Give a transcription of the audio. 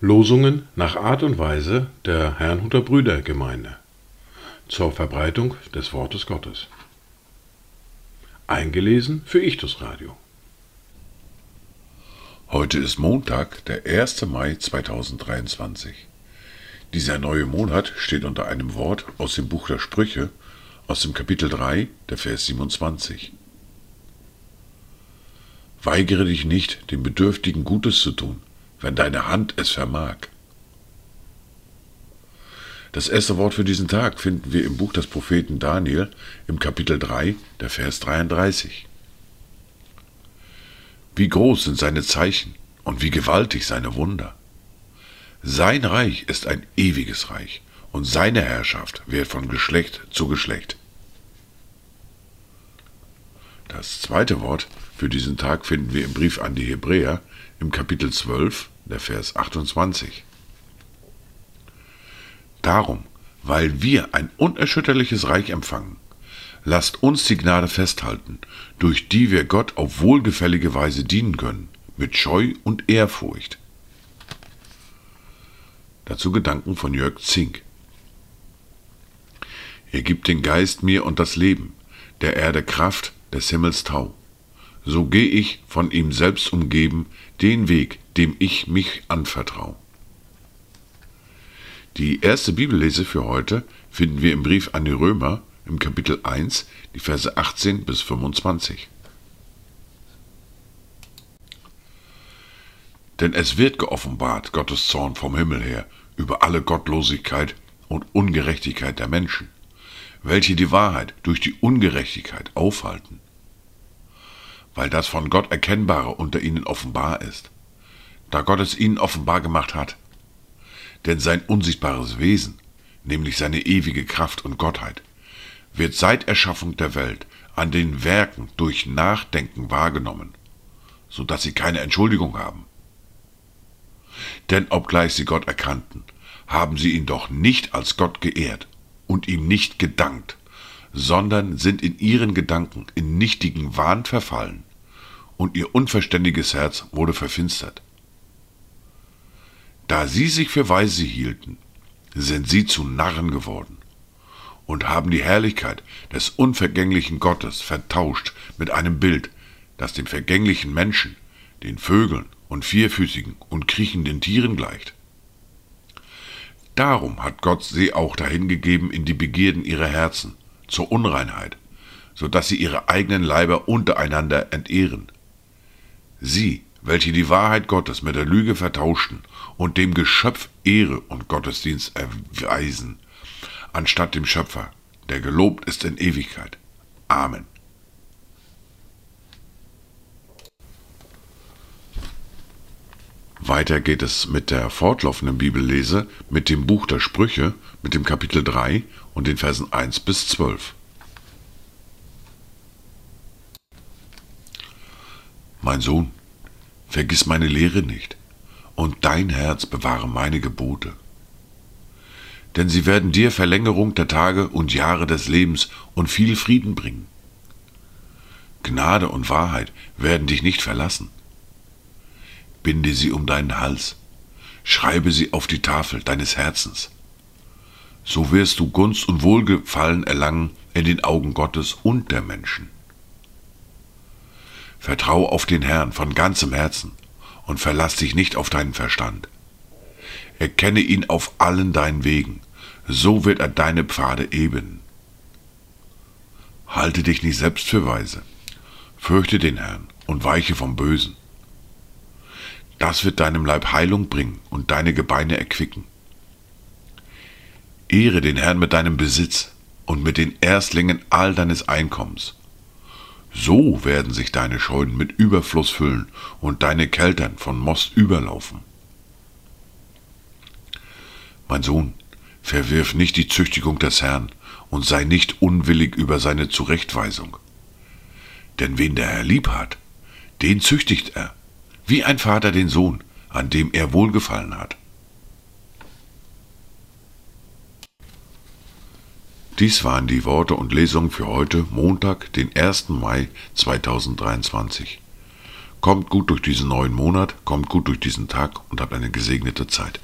Losungen nach Art und Weise der Herrnhuter Brüdergemeinde zur Verbreitung des Wortes Gottes. Eingelesen für Ichtus Radio. Heute ist Montag, der 1. Mai 2023. Dieser neue Monat steht unter einem Wort aus dem Buch der Sprüche, aus dem Kapitel 3, der Vers 27. Weigere dich nicht, dem Bedürftigen Gutes zu tun, wenn deine Hand es vermag. Das erste Wort für diesen Tag finden wir im Buch des Propheten Daniel im Kapitel 3, der Vers 33. Wie groß sind seine Zeichen und wie gewaltig seine Wunder. Sein Reich ist ein ewiges Reich und seine Herrschaft wird von Geschlecht zu Geschlecht. Das zweite Wort für diesen Tag finden wir im Brief an die Hebräer im Kapitel 12, der Vers 28. Darum, weil wir ein unerschütterliches Reich empfangen, lasst uns die Gnade festhalten, durch die wir Gott auf wohlgefällige Weise dienen können, mit Scheu und Ehrfurcht. Dazu Gedanken von Jörg Zink. Er gibt den Geist mir und das Leben, der Erde Kraft, des Himmels Tau. So geh ich, von ihm selbst umgeben, den Weg, dem ich mich anvertraue. Die erste Bibellese für heute finden wir im Brief an die Römer im Kapitel 1, die Verse 18 bis 25. Denn es wird geoffenbart, Gottes Zorn vom Himmel her, über alle Gottlosigkeit und Ungerechtigkeit der Menschen, welche die Wahrheit durch die Ungerechtigkeit aufhalten. Weil das von Gott Erkennbare unter ihnen offenbar ist, da Gott es ihnen offenbar gemacht hat. Denn sein unsichtbares Wesen, nämlich seine ewige Kraft und Gottheit, wird seit Erschaffung der Welt an den Werken durch Nachdenken wahrgenommen, so dass sie keine Entschuldigung haben. Denn obgleich sie Gott erkannten, haben sie ihn doch nicht als Gott geehrt und ihm nicht gedankt, sondern sind in ihren Gedanken in nichtigen Wahn verfallen, und ihr unverständiges Herz wurde verfinstert. Da sie sich für weise hielten, sind sie zu Narren geworden und haben die Herrlichkeit des unvergänglichen Gottes vertauscht mit einem Bild, das den vergänglichen Menschen, den Vögeln und vierfüßigen und kriechenden Tieren gleicht. Darum hat Gott sie auch dahingegeben in die Begierden ihrer Herzen, zur Unreinheit, so dass sie ihre eigenen Leiber untereinander entehren. Sie, welche die Wahrheit Gottes mit der Lüge vertauschten und dem Geschöpf Ehre und Gottesdienst erweisen, anstatt dem Schöpfer, der gelobt ist in Ewigkeit. Amen. Weiter geht es mit der fortlaufenden Bibellese mit dem Buch der Sprüche, mit dem Kapitel 3 und den Versen 1 bis 12. Mein Sohn, vergiss meine Lehre nicht, und dein Herz bewahre meine Gebote. Denn sie werden dir Verlängerung der Tage und Jahre des Lebens und viel Frieden bringen. Gnade und Wahrheit werden dich nicht verlassen binde sie um deinen Hals, schreibe sie auf die Tafel deines Herzens. So wirst du Gunst und Wohlgefallen erlangen in den Augen Gottes und der Menschen. Vertrau auf den Herrn von ganzem Herzen und verlass dich nicht auf deinen Verstand. Erkenne ihn auf allen deinen Wegen, so wird er deine Pfade ebnen. Halte dich nicht selbst für weise, fürchte den Herrn und weiche vom Bösen. Das wird deinem Leib Heilung bringen und deine Gebeine erquicken. Ehre den Herrn mit deinem Besitz und mit den Erstlingen all deines Einkommens. So werden sich deine Scheunen mit Überfluss füllen und deine Keltern von Most überlaufen. Mein Sohn, verwirf nicht die Züchtigung des Herrn und sei nicht unwillig über seine Zurechtweisung. Denn wen der Herr lieb hat, den züchtigt er wie ein Vater den Sohn, an dem er wohlgefallen hat. Dies waren die Worte und Lesungen für heute, Montag, den 1. Mai 2023. Kommt gut durch diesen neuen Monat, kommt gut durch diesen Tag und habt eine gesegnete Zeit.